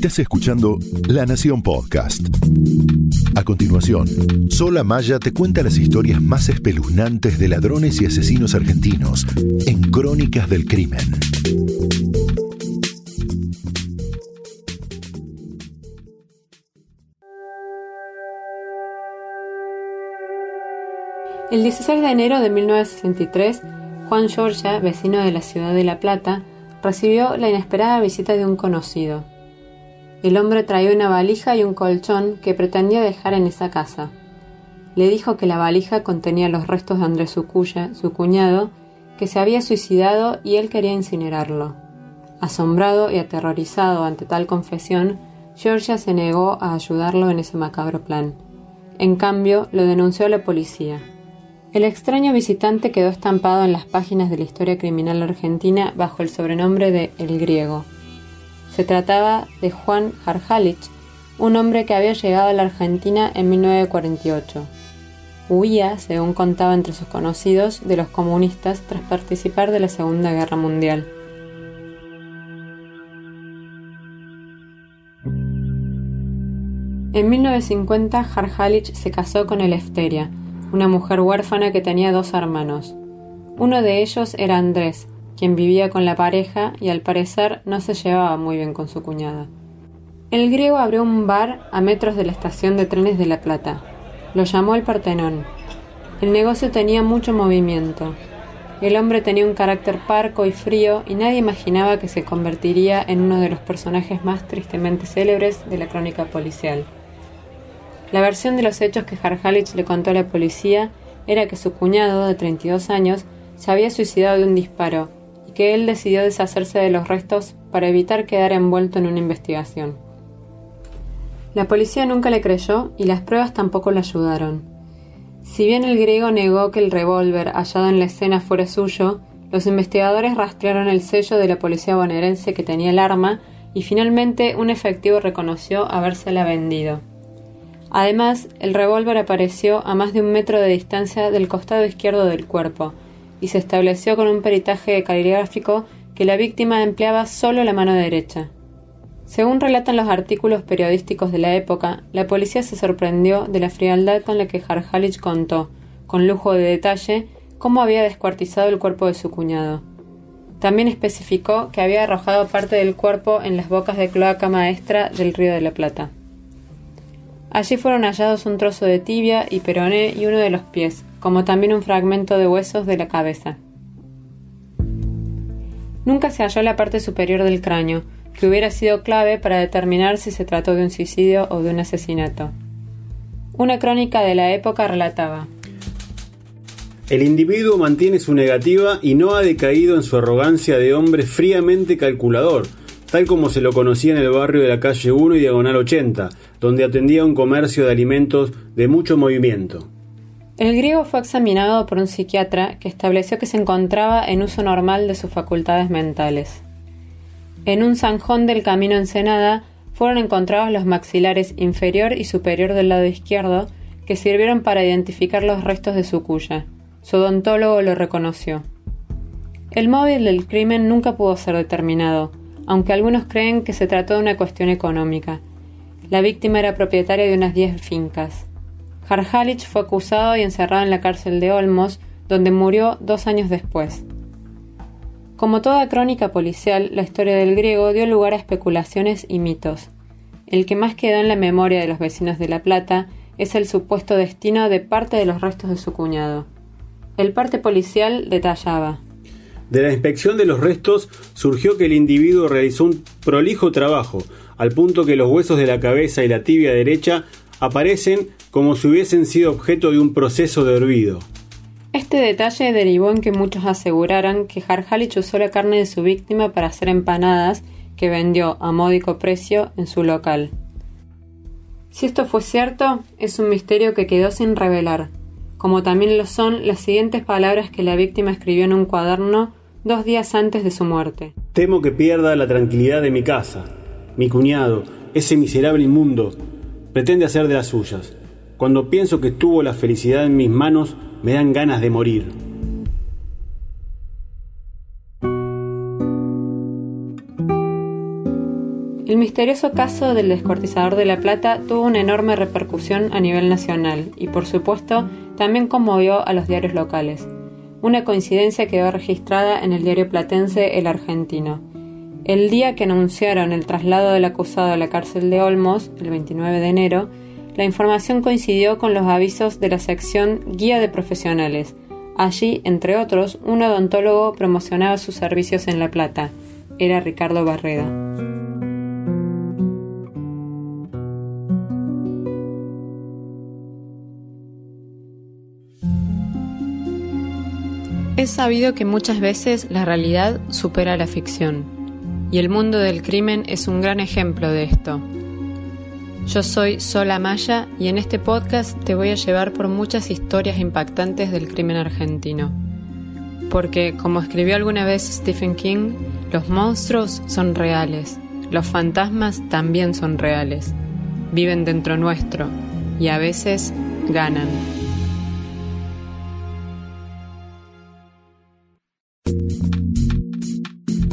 Estás escuchando La Nación Podcast. A continuación, Sola Maya te cuenta las historias más espeluznantes de ladrones y asesinos argentinos en Crónicas del Crimen. El 16 de enero de 1963, Juan Giorgia, vecino de la ciudad de La Plata, recibió la inesperada visita de un conocido. El hombre traía una valija y un colchón que pretendía dejar en esa casa. Le dijo que la valija contenía los restos de Andrés Sucuya, su cuñado, que se había suicidado y él quería incinerarlo. Asombrado y aterrorizado ante tal confesión, Georgia se negó a ayudarlo en ese macabro plan. En cambio, lo denunció a la policía. El extraño visitante quedó estampado en las páginas de la historia criminal argentina bajo el sobrenombre de El Griego. Se trataba de Juan Harhalich, un hombre que había llegado a la Argentina en 1948. Huía, según contaba entre sus conocidos, de los comunistas tras participar de la Segunda Guerra Mundial. En 1950, Harhalich se casó con Eleftheria, una mujer huérfana que tenía dos hermanos. Uno de ellos era Andrés, quien vivía con la pareja y al parecer no se llevaba muy bien con su cuñada. El griego abrió un bar a metros de la estación de trenes de La Plata. Lo llamó el Partenón. El negocio tenía mucho movimiento. El hombre tenía un carácter parco y frío y nadie imaginaba que se convertiría en uno de los personajes más tristemente célebres de la crónica policial. La versión de los hechos que Harhalich le contó a la policía era que su cuñado, de 32 años, se había suicidado de un disparo que él decidió deshacerse de los restos para evitar quedar envuelto en una investigación. La policía nunca le creyó y las pruebas tampoco le ayudaron. Si bien el griego negó que el revólver hallado en la escena fuera suyo, los investigadores rastrearon el sello de la policía bonaerense que tenía el arma y finalmente un efectivo reconoció habérsela vendido. Además, el revólver apareció a más de un metro de distancia del costado izquierdo del cuerpo, y se estableció con un peritaje caligráfico que la víctima empleaba solo la mano derecha. Según relatan los artículos periodísticos de la época, la policía se sorprendió de la frialdad con la que Harhalich contó, con lujo de detalle, cómo había descuartizado el cuerpo de su cuñado. También especificó que había arrojado parte del cuerpo en las bocas de cloaca maestra del Río de la Plata. Allí fueron hallados un trozo de tibia y peroné y uno de los pies, como también un fragmento de huesos de la cabeza. Nunca se halló la parte superior del cráneo, que hubiera sido clave para determinar si se trató de un suicidio o de un asesinato. Una crónica de la época relataba El individuo mantiene su negativa y no ha decaído en su arrogancia de hombre fríamente calculador, tal como se lo conocía en el barrio de la calle 1 y diagonal 80, donde atendía un comercio de alimentos de mucho movimiento. El griego fue examinado por un psiquiatra que estableció que se encontraba en uso normal de sus facultades mentales. En un zanjón del camino Ensenada fueron encontrados los maxilares inferior y superior del lado izquierdo que sirvieron para identificar los restos de su cuya. Su odontólogo lo reconoció. El móvil del crimen nunca pudo ser determinado, aunque algunos creen que se trató de una cuestión económica. La víctima era propietaria de unas 10 fincas. Harhalich fue acusado y encerrado en la cárcel de Olmos, donde murió dos años después. Como toda crónica policial, la historia del griego dio lugar a especulaciones y mitos. El que más quedó en la memoria de los vecinos de La Plata es el supuesto destino de parte de los restos de su cuñado. El parte policial detallaba. De la inspección de los restos surgió que el individuo realizó un prolijo trabajo, al punto que los huesos de la cabeza y la tibia derecha aparecen como si hubiesen sido objeto de un proceso de hervido. Este detalle derivó en que muchos aseguraran que Harhalich usó la carne de su víctima para hacer empanadas que vendió a módico precio en su local. Si esto fue cierto, es un misterio que quedó sin revelar, como también lo son las siguientes palabras que la víctima escribió en un cuaderno dos días antes de su muerte. Temo que pierda la tranquilidad de mi casa. Mi cuñado, ese miserable inmundo, pretende hacer de las suyas. Cuando pienso que tuvo la felicidad en mis manos, me dan ganas de morir. El misterioso caso del descortizador de la plata tuvo una enorme repercusión a nivel nacional y por supuesto también conmovió a los diarios locales. Una coincidencia quedó registrada en el diario platense El Argentino. El día que anunciaron el traslado del acusado a la cárcel de Olmos, el 29 de enero, la información coincidió con los avisos de la sección Guía de Profesionales. Allí, entre otros, un odontólogo promocionaba sus servicios en La Plata. Era Ricardo Barreda. Es sabido que muchas veces la realidad supera la ficción, y el mundo del crimen es un gran ejemplo de esto. Yo soy Sola Maya y en este podcast te voy a llevar por muchas historias impactantes del crimen argentino. Porque, como escribió alguna vez Stephen King, los monstruos son reales, los fantasmas también son reales, viven dentro nuestro y a veces ganan.